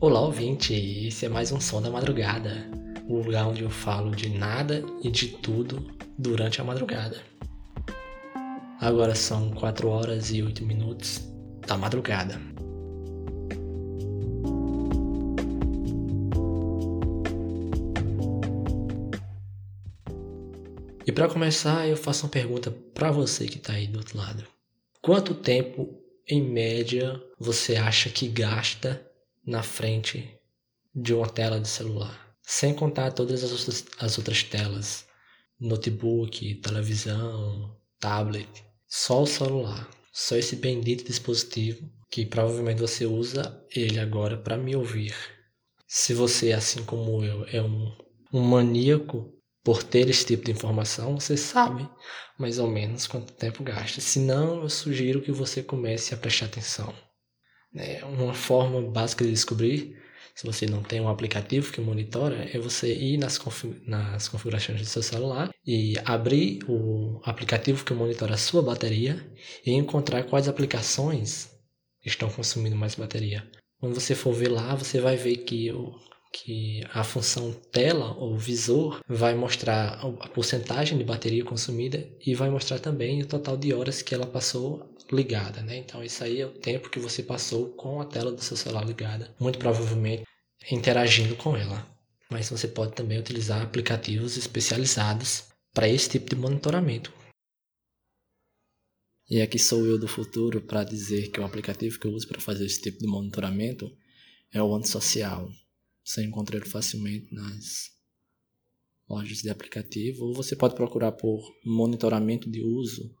Olá, ouvinte! Esse é mais um Som da Madrugada, o lugar onde eu falo de nada e de tudo durante a madrugada. Agora são 4 horas e 8 minutos da madrugada. E para começar, eu faço uma pergunta para você que está aí do outro lado. Quanto tempo, em média, você acha que gasta na frente de uma tela de celular. Sem contar todas as outras, as outras telas, notebook, televisão, tablet, só o celular, só esse bendito dispositivo que provavelmente você usa ele agora para me ouvir. Se você, assim como eu, é um, um maníaco por ter esse tipo de informação, você sabe mais ou menos quanto tempo gasta. Se não, eu sugiro que você comece a prestar atenção. É uma forma básica de descobrir se você não tem um aplicativo que monitora, é você ir nas, config nas configurações do seu celular e abrir o aplicativo que monitora a sua bateria e encontrar quais aplicações estão consumindo mais bateria. Quando você for ver lá, você vai ver que, o, que a função tela ou visor vai mostrar a porcentagem de bateria consumida e vai mostrar também o total de horas que ela passou ligada, né? Então isso aí é o tempo que você passou com a tela do seu celular ligada, muito provavelmente interagindo com ela. Mas você pode também utilizar aplicativos especializados para esse tipo de monitoramento. E aqui sou eu do futuro para dizer que o aplicativo que eu uso para fazer esse tipo de monitoramento é o Antissocial. Você encontra ele facilmente nas lojas de aplicativo ou você pode procurar por monitoramento de uso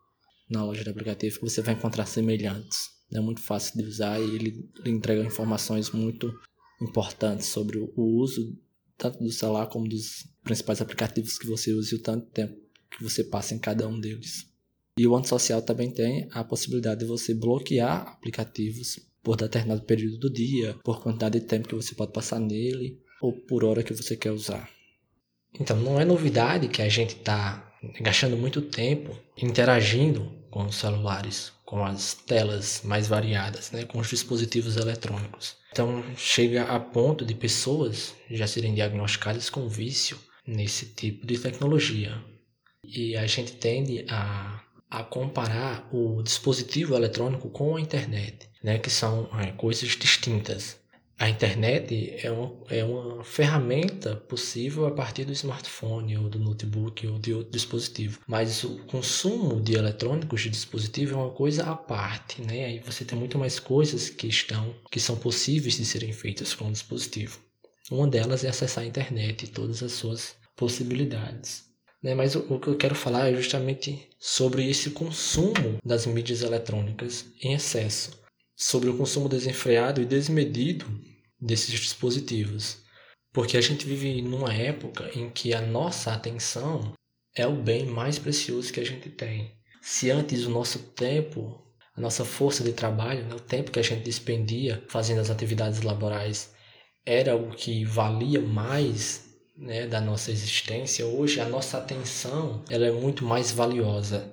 na loja de aplicativo que você vai encontrar semelhantes. É muito fácil de usar e ele, entrega informações muito importantes sobre o uso tanto do celular como dos principais aplicativos que você usa e o tanto tempo que você passa em cada um deles. E o antissocial também tem a possibilidade de você bloquear aplicativos por determinado período do dia, por quantidade de tempo que você pode passar nele ou por hora que você quer usar. Então não é novidade que a gente está gastando muito tempo interagindo com os celulares, com as telas mais variadas, né, com os dispositivos eletrônicos. Então chega a ponto de pessoas já serem diagnosticadas com vício nesse tipo de tecnologia. E a gente tende a, a comparar o dispositivo eletrônico com a internet, né, que são é, coisas distintas. A internet é uma, é uma ferramenta possível a partir do smartphone ou do notebook ou de outro dispositivo. Mas o consumo de eletrônicos de dispositivo é uma coisa à parte, né? Aí você tem muito mais coisas que estão que são possíveis de serem feitas com o dispositivo. Uma delas é acessar a internet e todas as suas possibilidades. Né? Mas o, o que eu quero falar é justamente sobre esse consumo das mídias eletrônicas em excesso sobre o consumo desenfreado e desmedido desses dispositivos. Porque a gente vive numa época em que a nossa atenção é o bem mais precioso que a gente tem. Se antes o nosso tempo, a nossa força de trabalho, né, o tempo que a gente despendia fazendo as atividades laborais era o que valia mais né, da nossa existência, hoje a nossa atenção ela é muito mais valiosa.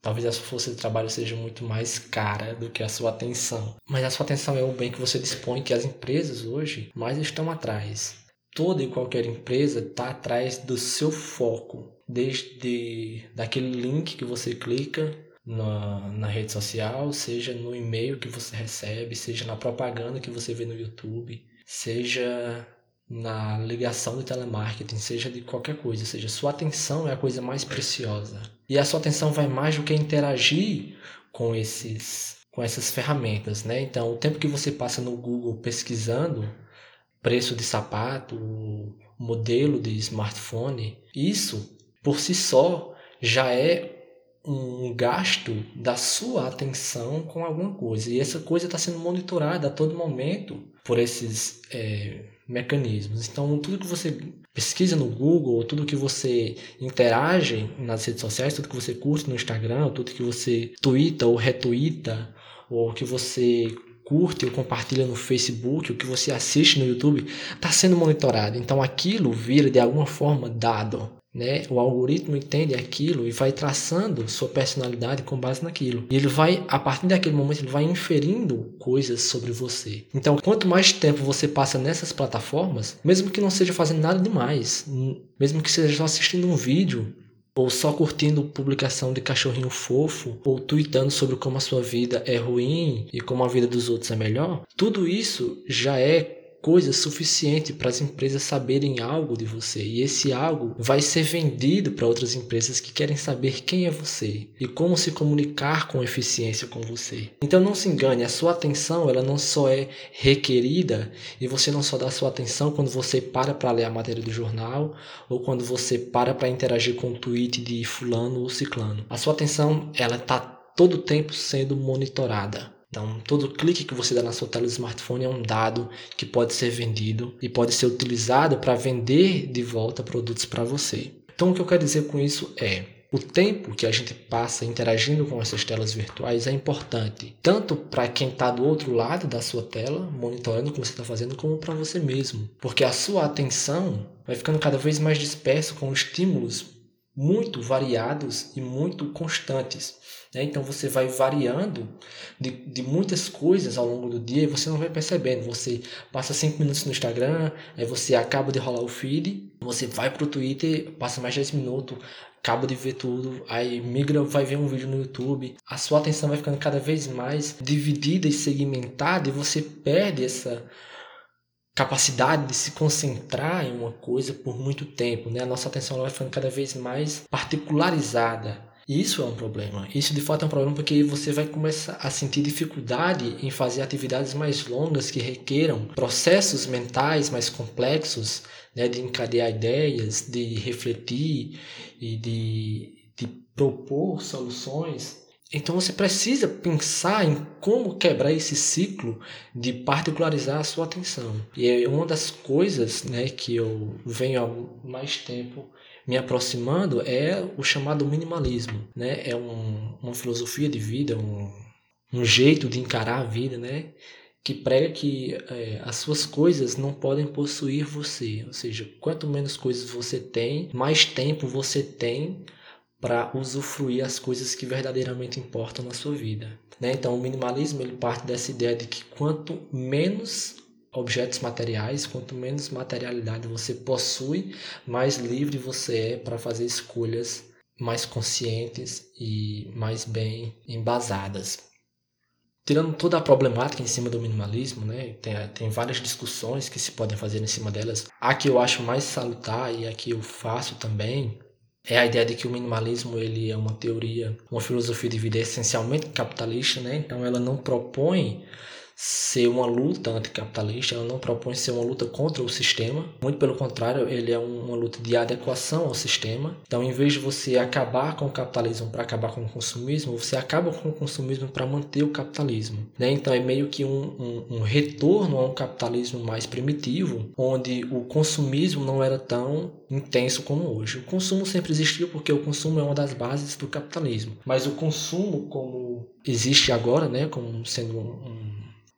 Talvez a sua força de trabalho seja muito mais cara do que a sua atenção. Mas a sua atenção é o bem que você dispõe, que as empresas hoje mais estão atrás. Toda e qualquer empresa está atrás do seu foco. Desde daquele link que você clica na, na rede social, seja no e-mail que você recebe, seja na propaganda que você vê no YouTube, seja na ligação de telemarketing, seja de qualquer coisa, seja sua atenção é a coisa mais preciosa. E a sua atenção vai mais do que interagir com esses com essas ferramentas, né? Então, o tempo que você passa no Google pesquisando preço de sapato, modelo de smartphone, isso por si só já é um gasto da sua atenção com alguma coisa. E essa coisa está sendo monitorada a todo momento por esses é, mecanismos. Então, tudo que você pesquisa no Google, tudo que você interage nas redes sociais, tudo que você curte no Instagram, tudo que você twitta ou retuita, ou que você curte ou compartilha no Facebook, o que você assiste no YouTube, está sendo monitorado. Então aquilo vira de alguma forma dado. Né? O algoritmo entende aquilo e vai traçando sua personalidade com base naquilo. E ele vai, a partir daquele momento, ele vai inferindo coisas sobre você. Então, quanto mais tempo você passa nessas plataformas, mesmo que não seja fazendo nada demais, mesmo que seja só assistindo um vídeo, ou só curtindo publicação de cachorrinho fofo, ou tweetando sobre como a sua vida é ruim e como a vida dos outros é melhor, tudo isso já é coisa suficiente para as empresas saberem algo de você. E esse algo vai ser vendido para outras empresas que querem saber quem é você e como se comunicar com eficiência com você. Então não se engane, a sua atenção ela não só é requerida e você não só dá sua atenção quando você para para ler a matéria do jornal ou quando você para para interagir com o tweet de fulano ou ciclano. A sua atenção ela está todo o tempo sendo monitorada. Então, todo clique que você dá na sua tela do smartphone é um dado que pode ser vendido e pode ser utilizado para vender de volta produtos para você. Então, o que eu quero dizer com isso é: o tempo que a gente passa interagindo com essas telas virtuais é importante, tanto para quem está do outro lado da sua tela, monitorando o que você está fazendo, como para você mesmo. Porque a sua atenção vai ficando cada vez mais dispersa com estímulos muito variados e muito constantes. Né? Então você vai variando de, de muitas coisas ao longo do dia e você não vai percebendo. Você passa 5 minutos no Instagram, aí você acaba de rolar o feed, você vai para o Twitter, passa mais 10 minutos, acaba de ver tudo, aí migra, vai ver um vídeo no YouTube. A sua atenção vai ficando cada vez mais dividida e segmentada e você perde essa capacidade de se concentrar em uma coisa por muito tempo, né? A nossa atenção vai ficando cada vez mais particularizada. Isso é um problema. Isso de fato é um problema porque você vai começar a sentir dificuldade em fazer atividades mais longas que requeram processos mentais mais complexos, né, de encadear ideias, de refletir e de, de propor soluções. Então você precisa pensar em como quebrar esse ciclo de particularizar a sua atenção. E é uma das coisas né, que eu venho há mais tempo me aproximando é o chamado minimalismo, né? É um, uma filosofia de vida, um, um jeito de encarar a vida, né? Que prega que é, as suas coisas não podem possuir você, ou seja, quanto menos coisas você tem, mais tempo você tem para usufruir as coisas que verdadeiramente importam na sua vida. Né? Então, o minimalismo ele parte dessa ideia de que quanto menos objetos materiais, quanto menos materialidade você possui, mais livre você é para fazer escolhas mais conscientes e mais bem embasadas. Tirando toda a problemática em cima do minimalismo, né, tem, tem várias discussões que se podem fazer em cima delas. A que eu acho mais salutar e a que eu faço também é a ideia de que o minimalismo ele é uma teoria, uma filosofia de vida essencialmente capitalista, né? Então ela não propõe ser uma luta anticapitalista, ela não propõe ser uma luta contra o sistema, muito pelo contrário, ele é uma luta de adequação ao sistema. Então, em vez de você acabar com o capitalismo para acabar com o consumismo, você acaba com o consumismo para manter o capitalismo. Né? Então, é meio que um, um, um retorno a um capitalismo mais primitivo, onde o consumismo não era tão intenso como hoje. O consumo sempre existiu porque o consumo é uma das bases do capitalismo, mas o consumo como existe agora, né, como sendo um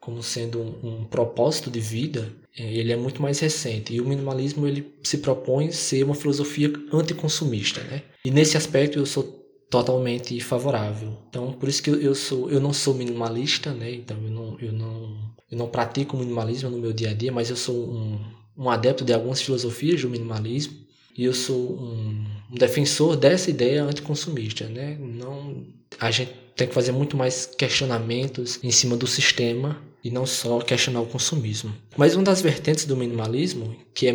como sendo um, um, propósito de vida, é, ele é muito mais recente. E o minimalismo ele se propõe ser uma filosofia anticonsumista, né? E nesse aspecto eu sou totalmente favorável. Então, por isso que eu sou, eu não sou minimalista, né? Então, eu não, eu não, eu não pratico minimalismo no meu dia a dia, mas eu sou um, um adepto de algumas filosofias do minimalismo e eu sou um, um defensor dessa ideia anticonsumista, né? Não, a gente tem que fazer muito mais questionamentos em cima do sistema e não só questionar o consumismo. Mas uma das vertentes do minimalismo, que é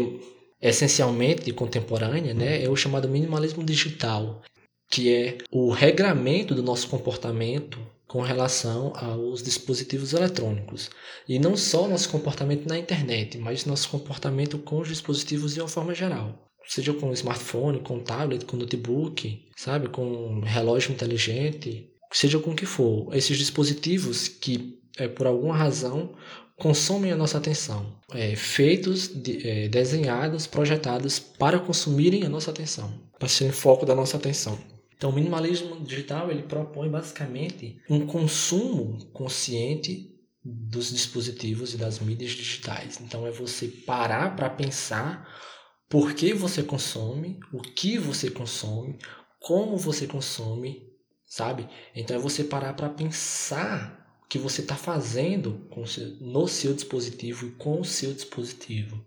essencialmente contemporânea, né, é o chamado minimalismo digital, que é o regramento do nosso comportamento com relação aos dispositivos eletrônicos. E não só nosso comportamento na internet, mas nosso comportamento com os dispositivos de uma forma geral. Seja com smartphone, com tablet, com notebook, sabe, com relógio inteligente, seja com o que for. Esses dispositivos que é, por alguma razão, consomem a nossa atenção. É, feitos, de, é, desenhados, projetados para consumirem a nossa atenção, para serem foco da nossa atenção. Então, o minimalismo digital ele propõe basicamente um consumo consciente dos dispositivos e das mídias digitais. Então, é você parar para pensar por que você consome, o que você consome, como você consome, sabe? Então é você parar para pensar que você está fazendo no seu dispositivo e com o seu dispositivo.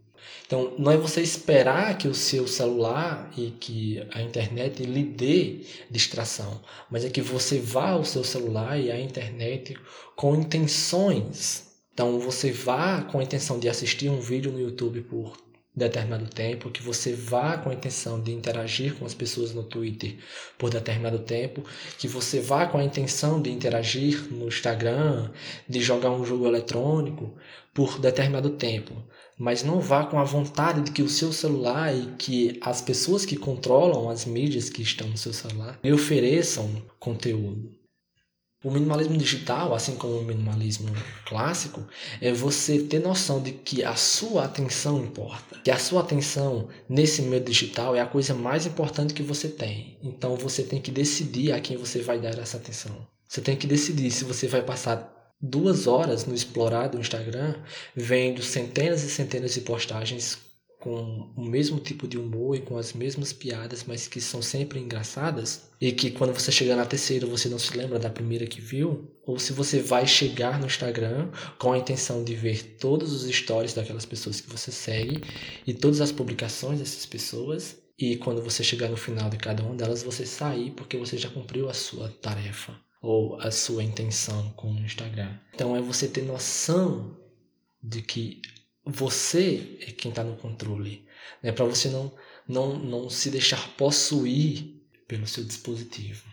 Então, não é você esperar que o seu celular e que a internet lhe dê distração, mas é que você vá ao seu celular e à internet com intenções. Então, você vá com a intenção de assistir um vídeo no YouTube por determinado tempo, que você vá com a intenção de interagir com as pessoas no Twitter por determinado tempo, que você vá com a intenção de interagir no Instagram, de jogar um jogo eletrônico por determinado tempo, mas não vá com a vontade de que o seu celular e que as pessoas que controlam as mídias que estão no seu celular lhe ofereçam conteúdo. O minimalismo digital, assim como o minimalismo clássico, é você ter noção de que a sua atenção importa. Que a sua atenção nesse meio digital é a coisa mais importante que você tem. Então você tem que decidir a quem você vai dar essa atenção. Você tem que decidir se você vai passar duas horas no explorar do Instagram vendo centenas e centenas de postagens com o mesmo tipo de humor e com as mesmas piadas, mas que são sempre engraçadas, e que quando você chegar na terceira você não se lembra da primeira que viu, ou se você vai chegar no Instagram com a intenção de ver todos os stories daquelas pessoas que você segue e todas as publicações dessas pessoas, e quando você chegar no final de cada uma delas você sair porque você já cumpriu a sua tarefa ou a sua intenção com o Instagram. Então é você ter noção de que você é quem está no controle, né? Para você não, não, não se deixar possuir pelo seu dispositivo.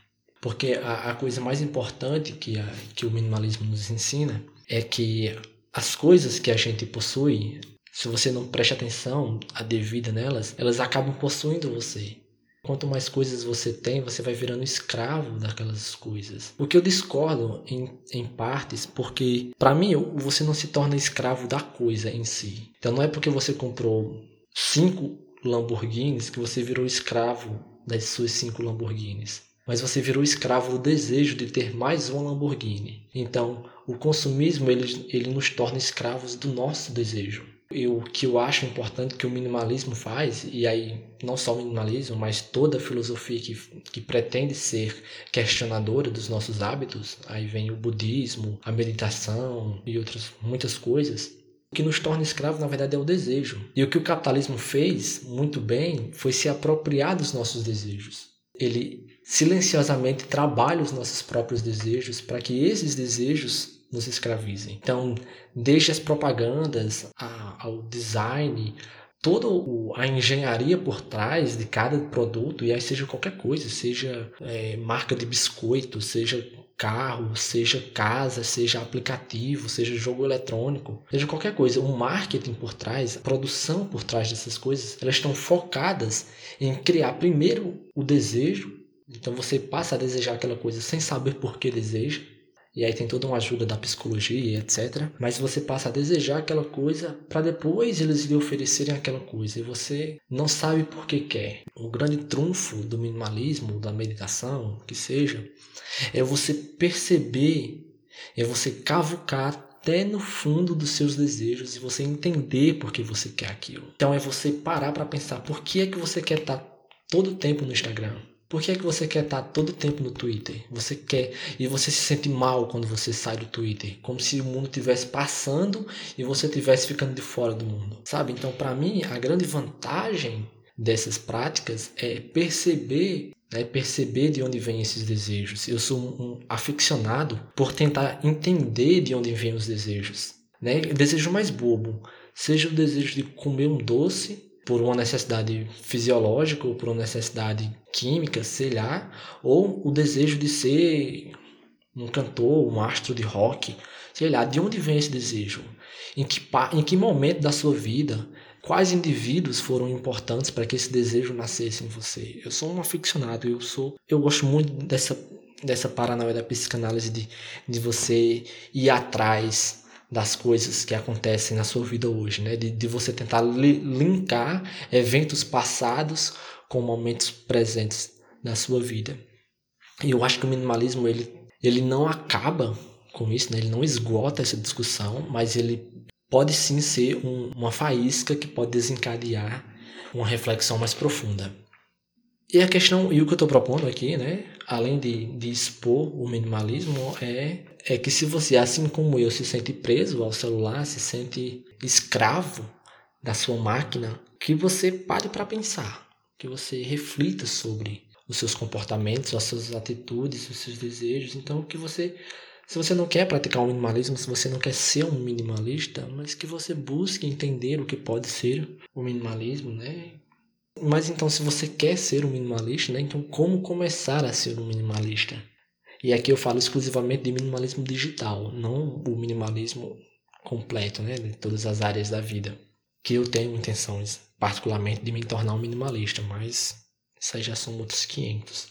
Porque a, a coisa mais importante que, a, que o minimalismo nos ensina é que as coisas que a gente possui, se você não presta atenção a devida nelas, elas acabam possuindo você. Quanto mais coisas você tem, você vai virando escravo daquelas coisas. O que eu discordo em, em partes, porque para mim você não se torna escravo da coisa em si. Então não é porque você comprou cinco Lamborghinis que você virou escravo das suas cinco Lamborghinis. Mas você virou escravo do desejo de ter mais uma Lamborghini. Então, o consumismo ele, ele nos torna escravos do nosso desejo. O que eu acho importante que o minimalismo faz, e aí não só o minimalismo, mas toda a filosofia que, que pretende ser questionadora dos nossos hábitos, aí vem o budismo, a meditação e outras muitas coisas, o que nos torna escravos, na verdade, é o desejo. E o que o capitalismo fez muito bem foi se apropriar dos nossos desejos. Ele silenciosamente trabalha os nossos próprios desejos para que esses desejos nos escravizem. Então, desde as propagandas ao design, toda a engenharia por trás de cada produto, e aí seja qualquer coisa, seja é, marca de biscoito, seja carro, seja casa, seja aplicativo, seja jogo eletrônico, seja qualquer coisa, o marketing por trás, a produção por trás dessas coisas, elas estão focadas em criar primeiro o desejo. Então você passa a desejar aquela coisa sem saber por que deseja e aí tem toda uma ajuda da psicologia, etc. Mas você passa a desejar aquela coisa para depois eles lhe oferecerem aquela coisa e você não sabe por que quer. O grande trunfo do minimalismo, da meditação, que seja, é você perceber, é você cavucar até no fundo dos seus desejos e você entender por que você quer aquilo. Então é você parar para pensar por que é que você quer estar todo o tempo no Instagram. Por que, é que você quer estar todo tempo no Twitter? Você quer e você se sente mal quando você sai do Twitter, como se o mundo estivesse passando e você estivesse ficando de fora do mundo, sabe? Então, para mim, a grande vantagem dessas práticas é perceber, né, perceber de onde vêm esses desejos. Eu sou um aficionado por tentar entender de onde vêm os desejos, né? Desejo mais bobo, seja o desejo de comer um doce por uma necessidade fisiológica ou por uma necessidade química, sei lá, ou o desejo de ser um cantor, um astro de rock, sei lá, de onde vem esse desejo? Em que, em que momento da sua vida, quais indivíduos foram importantes para que esse desejo nascesse em você? Eu sou um aficionado, eu sou, eu gosto muito dessa dessa paranoia da psicanálise de, de você ir atrás das coisas que acontecem na sua vida hoje, né? De, de você tentar li linkar eventos passados com momentos presentes da sua vida. E eu acho que o minimalismo ele, ele não acaba com isso, né? Ele não esgota essa discussão, mas ele pode sim ser um, uma faísca que pode desencadear uma reflexão mais profunda. E a questão, e o que eu estou propondo aqui, né, além de, de expor o minimalismo, é, é que se você, assim como eu, se sente preso ao celular, se sente escravo da sua máquina, que você pare para pensar, que você reflita sobre os seus comportamentos, as suas atitudes, os seus desejos. Então, que você, se você não quer praticar o minimalismo, se você não quer ser um minimalista, mas que você busque entender o que pode ser o minimalismo, né? Mas então, se você quer ser um minimalista, né, então como começar a ser um minimalista? E aqui eu falo exclusivamente de minimalismo digital, não o minimalismo completo, né, de todas as áreas da vida. Que eu tenho intenções, particularmente, de me tornar um minimalista, mas isso aí já são outros 500.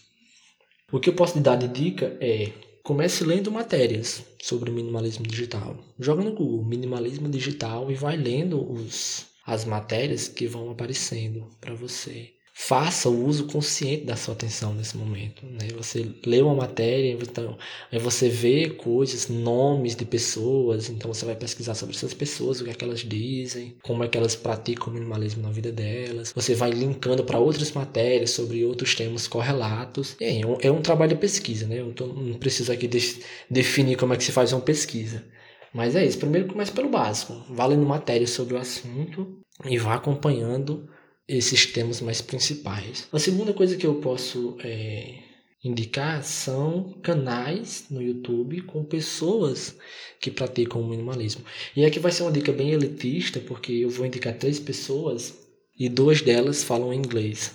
O que eu posso te dar de dica é comece lendo matérias sobre minimalismo digital. Joga no Google minimalismo digital e vai lendo os as matérias que vão aparecendo para você. Faça o uso consciente da sua atenção nesse momento. Né? Você lê uma matéria, então, aí você vê coisas, nomes de pessoas, então você vai pesquisar sobre essas pessoas, o que, é que elas dizem, como é que elas praticam o minimalismo na vida delas. Você vai linkando para outras matérias sobre outros temas correlatos. É, é, um, é um trabalho de pesquisa, né? Eu tô, não preciso aqui de, definir como é que se faz uma pesquisa. Mas é isso. Primeiro comece pelo básico. Vá lendo matéria sobre o assunto e vá acompanhando esses temas mais principais. A segunda coisa que eu posso é, indicar são canais no YouTube com pessoas que praticam o minimalismo. E aqui vai ser uma dica bem elitista, porque eu vou indicar três pessoas e duas delas falam inglês.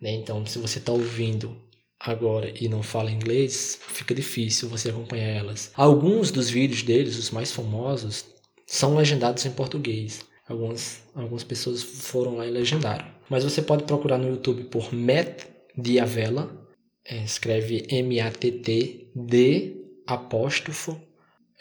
Né? Então, se você está ouvindo agora e não fala inglês, fica difícil você acompanhar elas. Alguns dos vídeos deles, os mais famosos, são legendados em português. Algumas, algumas pessoas foram lá e legendaram. Mas você pode procurar no YouTube por Matt Diavela, é, escreve M-A-T-T-D apóstrofo.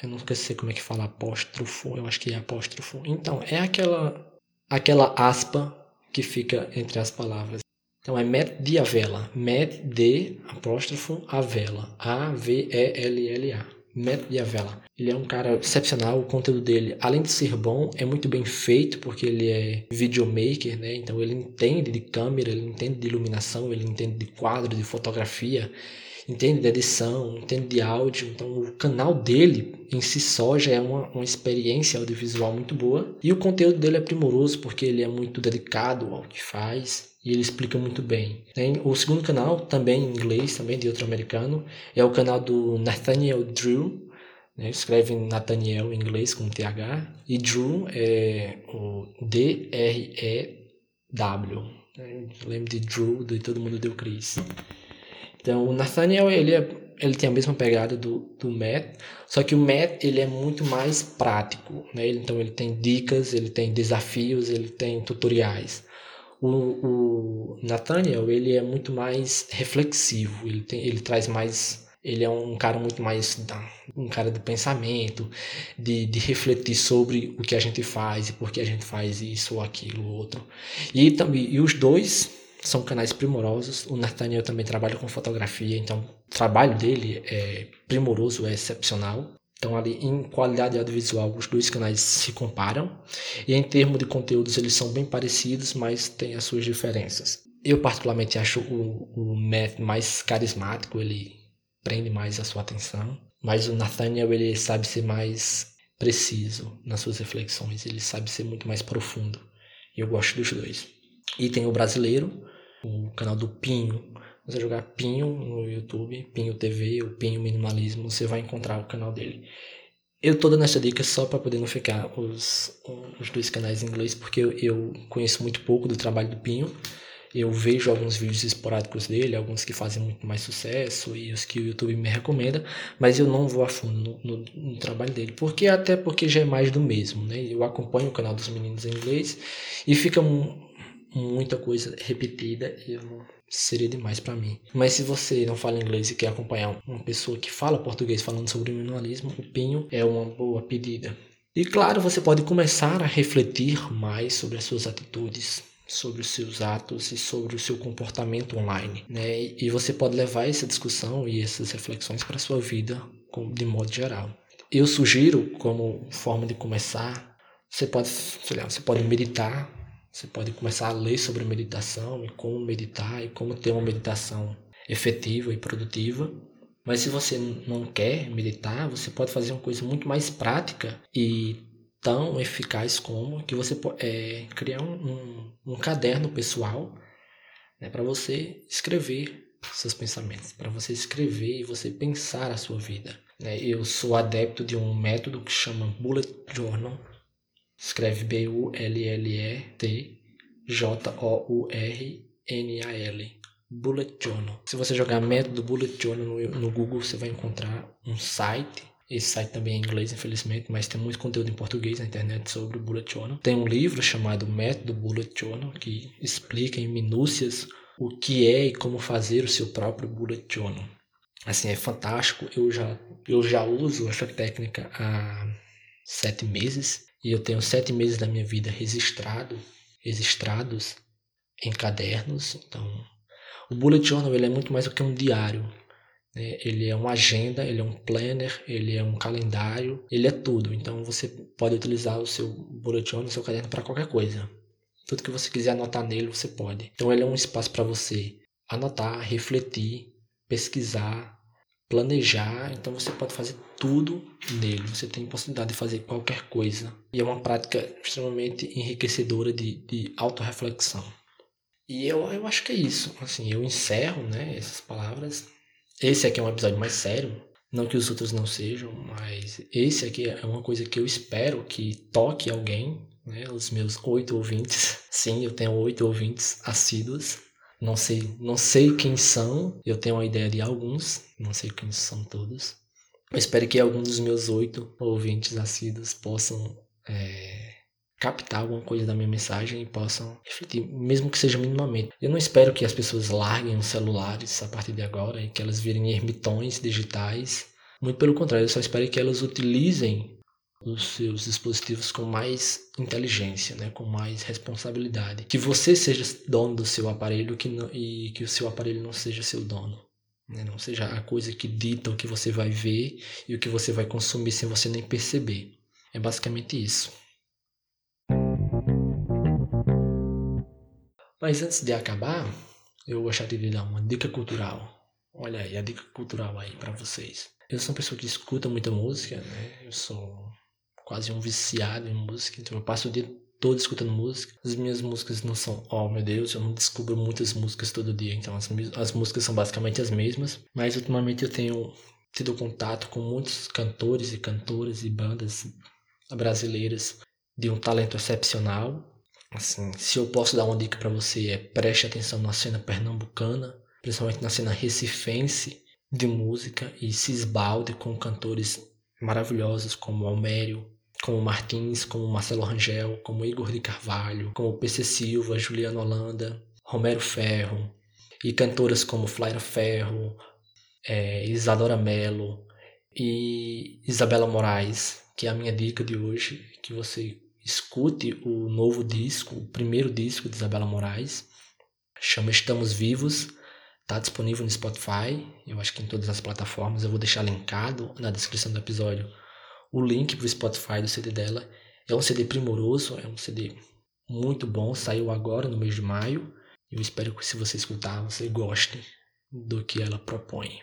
Eu nunca sei como é que fala apóstrofo, eu acho que é apóstrofo. Então, é aquela, aquela aspa que fica entre as palavras. Então é Matt Diavela. Matt D apóstrofo Avela. A-V-E-L-L-A. Matt Diavela. Ele é um cara excepcional, o conteúdo dele, além de ser bom, é muito bem feito, porque ele é videomaker, né? Então ele entende de câmera, ele entende de iluminação, ele entende de quadro, de fotografia, entende de edição, entende de áudio. Então o canal dele em si só já é uma, uma experiência audiovisual muito boa. E o conteúdo dele é primoroso, porque ele é muito dedicado ao que faz e ele explica muito bem. O segundo canal, também em inglês, também de outro americano, é o canal do Nathaniel Drew. Né? Escreve Nathaniel em inglês com TH. E Drew é o D-R-E-W. Né? Lembro de Drew, de Todo Mundo Deu Cris. Então, o Nathaniel, ele, é, ele tem a mesma pegada do, do Matt, só que o Matt, ele é muito mais prático, né? Então, ele tem dicas, ele tem desafios, ele tem tutoriais. O, o Nathaniel, ele é muito mais reflexivo, ele, tem, ele traz mais ele é um cara muito mais um cara do pensamento, de, de refletir sobre o que a gente faz e por que a gente faz isso ou aquilo ou outro. E também e os dois são canais primorosos. O Nathaniel também trabalha com fotografia, então o trabalho dele é primoroso, é excepcional. Então, ali em qualidade audiovisual, os dois canais se comparam. E em termos de conteúdos, eles são bem parecidos, mas têm as suas diferenças. Eu, particularmente, acho o, o Matt mais carismático, ele prende mais a sua atenção. Mas o Nathaniel, ele sabe ser mais preciso nas suas reflexões, ele sabe ser muito mais profundo. E eu gosto dos dois. E tem o brasileiro, o canal do Pinho, você jogar Pinho no YouTube, Pinho TV ou Pinho Minimalismo, você vai encontrar o canal dele. Eu tô dando essa dica só para poder não ficar os, os dois canais em inglês, porque eu, conheço muito pouco do trabalho do Pinho. Eu vejo alguns vídeos esporádicos dele, alguns que fazem muito mais sucesso e os que o YouTube me recomenda, mas eu não vou a fundo no, no, no, trabalho dele, porque até porque já é mais do mesmo, né? Eu acompanho o canal dos meninos em inglês e fica muita coisa repetida e eu seria demais para mim. Mas se você não fala inglês e quer acompanhar uma pessoa que fala português falando sobre minimalismo, o Pinho é uma boa pedida. E claro, você pode começar a refletir mais sobre as suas atitudes, sobre os seus atos e sobre o seu comportamento online, né? E você pode levar essa discussão e essas reflexões para sua vida de modo geral. Eu sugiro como forma de começar, você pode, sei lá, você pode meditar Você pode começar a ler sobre meditação e como meditar e como ter uma meditação efetiva e produtiva. Mas se você não quer meditar, você pode fazer uma coisa muito mais prática e tão eficaz como que você é, criar um, um, um caderno pessoal né, para você escrever seus pensamentos, para você escrever e você pensar a sua vida. Né? Eu sou adepto de um método que chama Bullet Journal. Escreve B-U-L-L-E-T-J-O-U-R-N-A-L. Bullet Journal. Se você jogar método Bullet Journal no, no Google, você vai encontrar um site esse site também é em inglês, infelizmente, mas tem muito conteúdo em português na internet sobre o Bullet Journal. Tem um livro chamado Método Bullet Journal que explica em minúcias o que é e como fazer o seu próprio Bullet Journal. Assim, é fantástico. Eu já, eu já uso essa técnica há sete meses e eu tenho sete meses da minha vida registrado, registrados em cadernos. Então, o Bullet Journal ele é muito mais do que um diário. Né? Ele é uma agenda, ele é um planner, ele é um calendário, ele é tudo. Então, você pode utilizar o seu Bullet Journal, o seu caderno para qualquer coisa. Tudo que você quiser anotar nele, você pode. Então, ele é um espaço para você anotar, refletir, pesquisar, planejar. Então, você pode fazer tudo nele. Você tem possibilidade de fazer qualquer coisa. E é uma prática extremamente enriquecedora de, de autorreflexão. E eu, eu acho que é isso. Assim, eu encerro né, essas palavras. Esse aqui é um episódio mais sério. Não que os outros não sejam, mas esse aqui é uma coisa que eu espero que toque alguém né, os meus oito ouvintes. Sim, eu tenho oito ouvintes assíduos. Não sei, não sei quem são, eu tenho uma ideia de alguns, não sei quem são todos. Eu espero que alguns dos meus oito ouvintes assíduos possam é, captar alguma coisa da minha mensagem e possam refletir, mesmo que seja minimamente. Eu não espero que as pessoas larguem os celulares a partir de agora e que elas virem ermitões digitais. Muito pelo contrário, eu só espero que elas utilizem os seus dispositivos com mais inteligência, né, com mais responsabilidade. Que você seja dono do seu aparelho que não, e que o seu aparelho não seja seu dono. Né, não seja a coisa que dita o que você vai ver e o que você vai consumir sem você nem perceber. É basicamente isso. Mas antes de acabar, eu gostaria de dar uma dica cultural. Olha aí, a dica cultural aí para vocês. Eu sou uma pessoa que escuta muita música, né? Eu sou quase um viciado em música, então eu passo o dia todo escutando música. As minhas músicas não são, oh meu Deus, eu não descubro muitas músicas todo dia, então as, as músicas são basicamente as mesmas. Mas ultimamente eu tenho tido contato com muitos cantores e cantoras e bandas brasileiras de um talento excepcional. Assim, se eu posso dar uma dica para você é preste atenção na cena pernambucana, principalmente na cena recifense de música e se esbalde com cantores maravilhosos como Almério, como Martins, como Marcelo Rangel, como Igor de Carvalho, como PC Silva, Juliano Holanda, Romero Ferro, e cantoras como Flaira Ferro, é, Isadora Mello e Isabela Moraes, que é a minha dica de hoje, que você escute o novo disco, o primeiro disco de Isabela Moraes, chama Estamos Vivos, está disponível no Spotify, eu acho que em todas as plataformas, eu vou deixar linkado na descrição do episódio o link para o Spotify do CD dela. É um CD primoroso, é um CD muito bom, saiu agora no mês de maio. Eu espero que se você escutar, você goste do que ela propõe.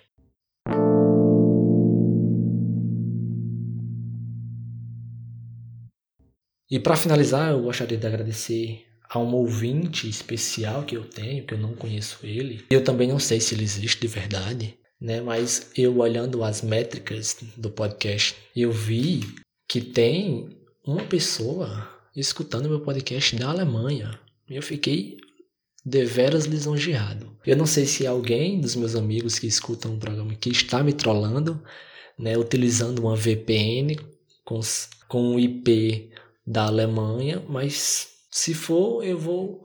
E para finalizar, eu gostaria de agradecer a um ouvinte especial que eu tenho, que eu não conheço ele. Eu também não sei se ele existe de verdade, né? Mas eu olhando as métricas do podcast, eu vi que tem uma pessoa escutando meu podcast da Alemanha. Eu fiquei deveras lisonjeado. Eu não sei se alguém dos meus amigos que escutam o programa que está me trollando, né, utilizando uma VPN com, com um IP da Alemanha, mas se for, eu vou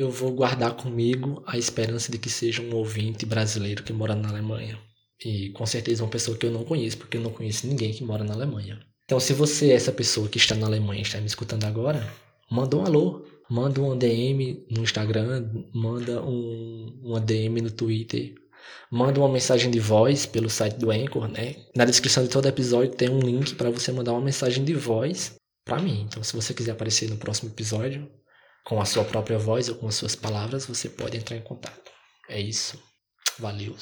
eu vou guardar comigo a esperança de que seja um ouvinte brasileiro que mora na Alemanha. E com certeza uma pessoa que eu não conheço, porque eu não conheço ninguém que mora na Alemanha. Então, se você é essa pessoa que está na Alemanha e está me escutando agora, manda um alô, manda um DM no Instagram, manda um, uma DM no Twitter, manda uma mensagem de voz pelo site do Anchor, né? Na descrição de todo episódio tem um link para você mandar uma mensagem de voz para mim. Então, se você quiser aparecer no próximo episódio, com a sua própria voz ou com as suas palavras, você pode entrar em contato. É isso. Valeu.